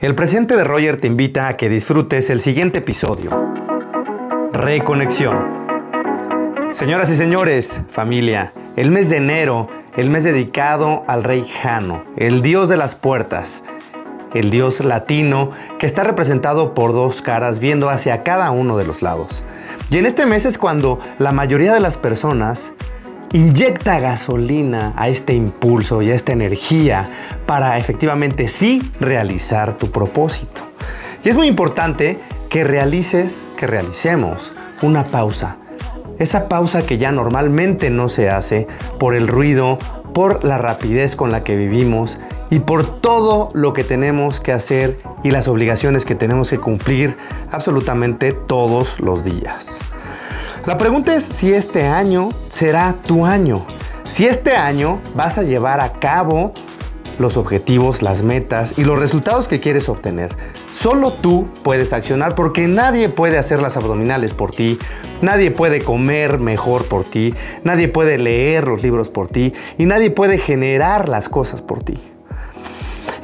El presente de Roger te invita a que disfrutes el siguiente episodio. Reconexión. Señoras y señores, familia, el mes de enero, el mes dedicado al rey Jano, el dios de las puertas, el dios latino que está representado por dos caras viendo hacia cada uno de los lados. Y en este mes es cuando la mayoría de las personas inyecta gasolina a este impulso y a esta energía para efectivamente sí realizar tu propósito. Y es muy importante que realices, que realicemos una pausa. Esa pausa que ya normalmente no se hace por el ruido, por la rapidez con la que vivimos y por todo lo que tenemos que hacer y las obligaciones que tenemos que cumplir absolutamente todos los días. La pregunta es si este año será tu año. Si este año vas a llevar a cabo los objetivos, las metas y los resultados que quieres obtener. Solo tú puedes accionar porque nadie puede hacer las abdominales por ti, nadie puede comer mejor por ti, nadie puede leer los libros por ti y nadie puede generar las cosas por ti.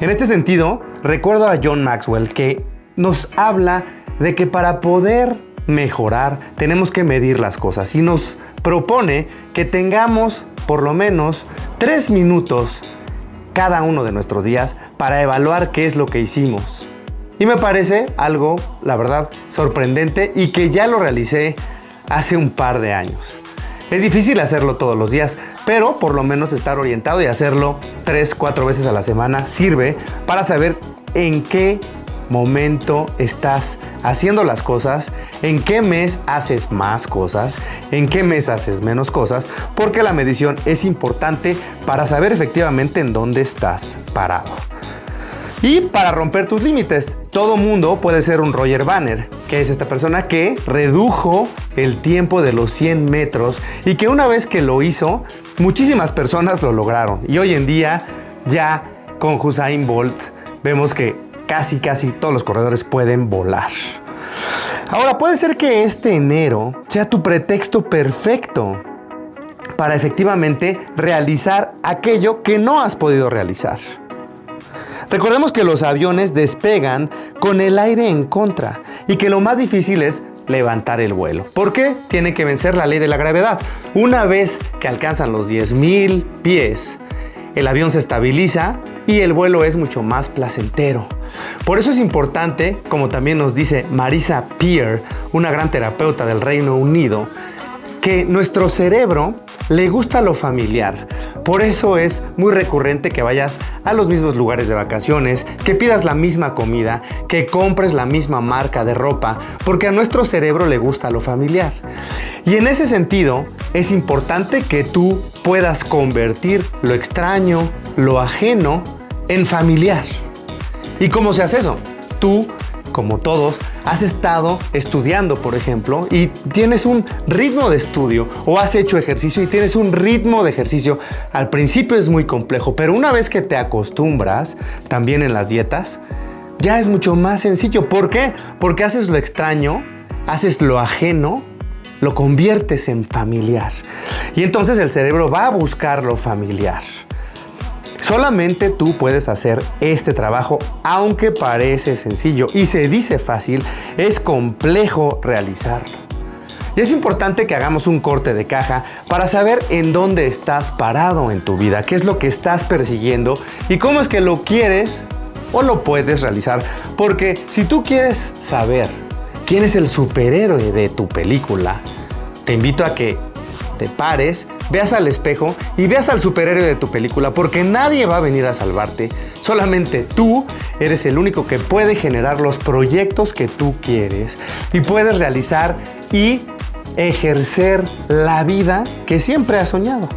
En este sentido, recuerdo a John Maxwell que nos habla de que para poder mejorar, tenemos que medir las cosas y nos propone que tengamos por lo menos tres minutos cada uno de nuestros días para evaluar qué es lo que hicimos. Y me parece algo, la verdad, sorprendente y que ya lo realicé hace un par de años. Es difícil hacerlo todos los días, pero por lo menos estar orientado y hacerlo tres, cuatro veces a la semana sirve para saber en qué momento estás haciendo las cosas, en qué mes haces más cosas, en qué mes haces menos cosas, porque la medición es importante para saber efectivamente en dónde estás parado. Y para romper tus límites, todo mundo puede ser un Roger Banner, que es esta persona que redujo el tiempo de los 100 metros y que una vez que lo hizo, muchísimas personas lo lograron. Y hoy en día ya con Hussein Bolt vemos que casi casi todos los corredores pueden volar. Ahora puede ser que este enero sea tu pretexto perfecto para efectivamente realizar aquello que no has podido realizar. Recordemos que los aviones despegan con el aire en contra y que lo más difícil es levantar el vuelo. ¿Por qué? Tienen que vencer la ley de la gravedad. Una vez que alcanzan los 10.000 pies, el avión se estabiliza y el vuelo es mucho más placentero. Por eso es importante, como también nos dice Marisa Peer, una gran terapeuta del Reino Unido, que nuestro cerebro le gusta lo familiar. Por eso es muy recurrente que vayas a los mismos lugares de vacaciones, que pidas la misma comida, que compres la misma marca de ropa, porque a nuestro cerebro le gusta lo familiar. Y en ese sentido, es importante que tú puedas convertir lo extraño, lo ajeno, en familiar. ¿Y cómo se hace eso? Tú, como todos, has estado estudiando, por ejemplo, y tienes un ritmo de estudio o has hecho ejercicio y tienes un ritmo de ejercicio. Al principio es muy complejo, pero una vez que te acostumbras, también en las dietas, ya es mucho más sencillo. ¿Por qué? Porque haces lo extraño, haces lo ajeno, lo conviertes en familiar. Y entonces el cerebro va a buscar lo familiar. Solamente tú puedes hacer este trabajo, aunque parece sencillo y se dice fácil, es complejo realizarlo. Y es importante que hagamos un corte de caja para saber en dónde estás parado en tu vida, qué es lo que estás persiguiendo y cómo es que lo quieres o lo puedes realizar. Porque si tú quieres saber quién es el superhéroe de tu película, te invito a que te pares veas al espejo y veas al superhéroe de tu película, porque nadie va a venir a salvarte. Solamente tú eres el único que puede generar los proyectos que tú quieres y puedes realizar y ejercer la vida que siempre has soñado.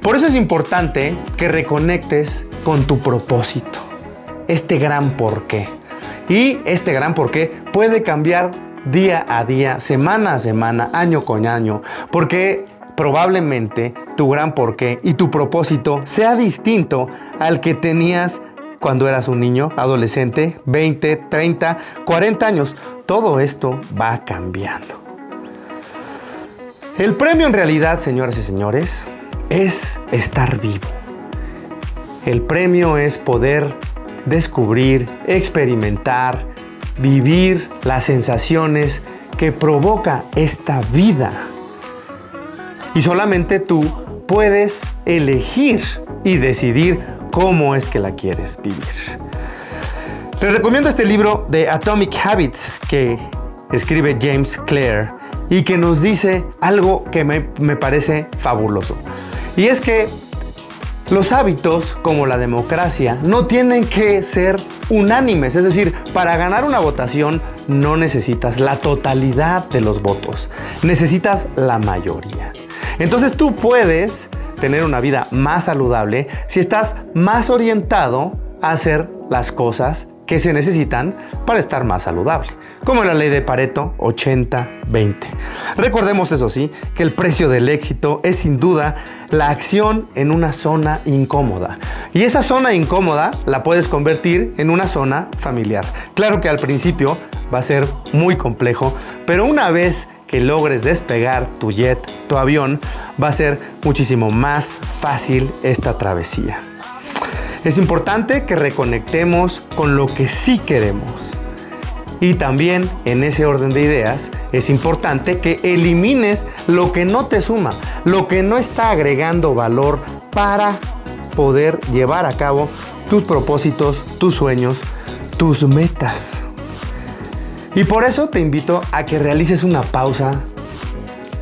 Por eso es importante que reconectes con tu propósito, este gran porqué. Y este gran porqué puede cambiar día a día, semana a semana, año con año, porque probablemente tu gran porqué y tu propósito sea distinto al que tenías cuando eras un niño, adolescente, 20, 30, 40 años. Todo esto va cambiando. El premio en realidad, señoras y señores, es estar vivo. El premio es poder descubrir, experimentar, vivir las sensaciones que provoca esta vida. Y solamente tú puedes elegir y decidir cómo es que la quieres vivir. Les recomiendo este libro de Atomic Habits que escribe James Clear y que nos dice algo que me, me parece fabuloso. Y es que los hábitos, como la democracia, no tienen que ser unánimes, es decir, para ganar una votación no necesitas la totalidad de los votos, necesitas la mayoría. Entonces tú puedes tener una vida más saludable si estás más orientado a hacer las cosas que se necesitan para estar más saludable, como la ley de Pareto 80-20. Recordemos eso sí, que el precio del éxito es sin duda la acción en una zona incómoda. Y esa zona incómoda la puedes convertir en una zona familiar. Claro que al principio va a ser muy complejo, pero una vez que logres despegar tu jet, tu avión, va a ser muchísimo más fácil esta travesía. Es importante que reconectemos con lo que sí queremos. Y también en ese orden de ideas es importante que elimines lo que no te suma, lo que no está agregando valor para poder llevar a cabo tus propósitos, tus sueños, tus metas. Y por eso te invito a que realices una pausa,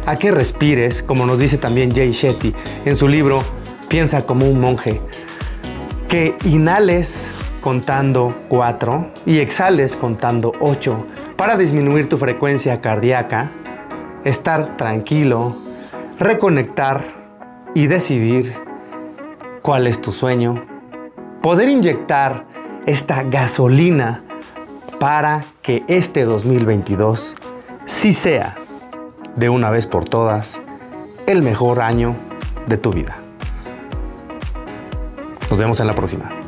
a que respires, como nos dice también Jay Shetty en su libro Piensa como un monje. Que inhales contando 4 y exhales contando 8 para disminuir tu frecuencia cardíaca, estar tranquilo, reconectar y decidir cuál es tu sueño, poder inyectar esta gasolina para que este 2022 sí sea, de una vez por todas, el mejor año de tu vida. Nos vemos en la próxima.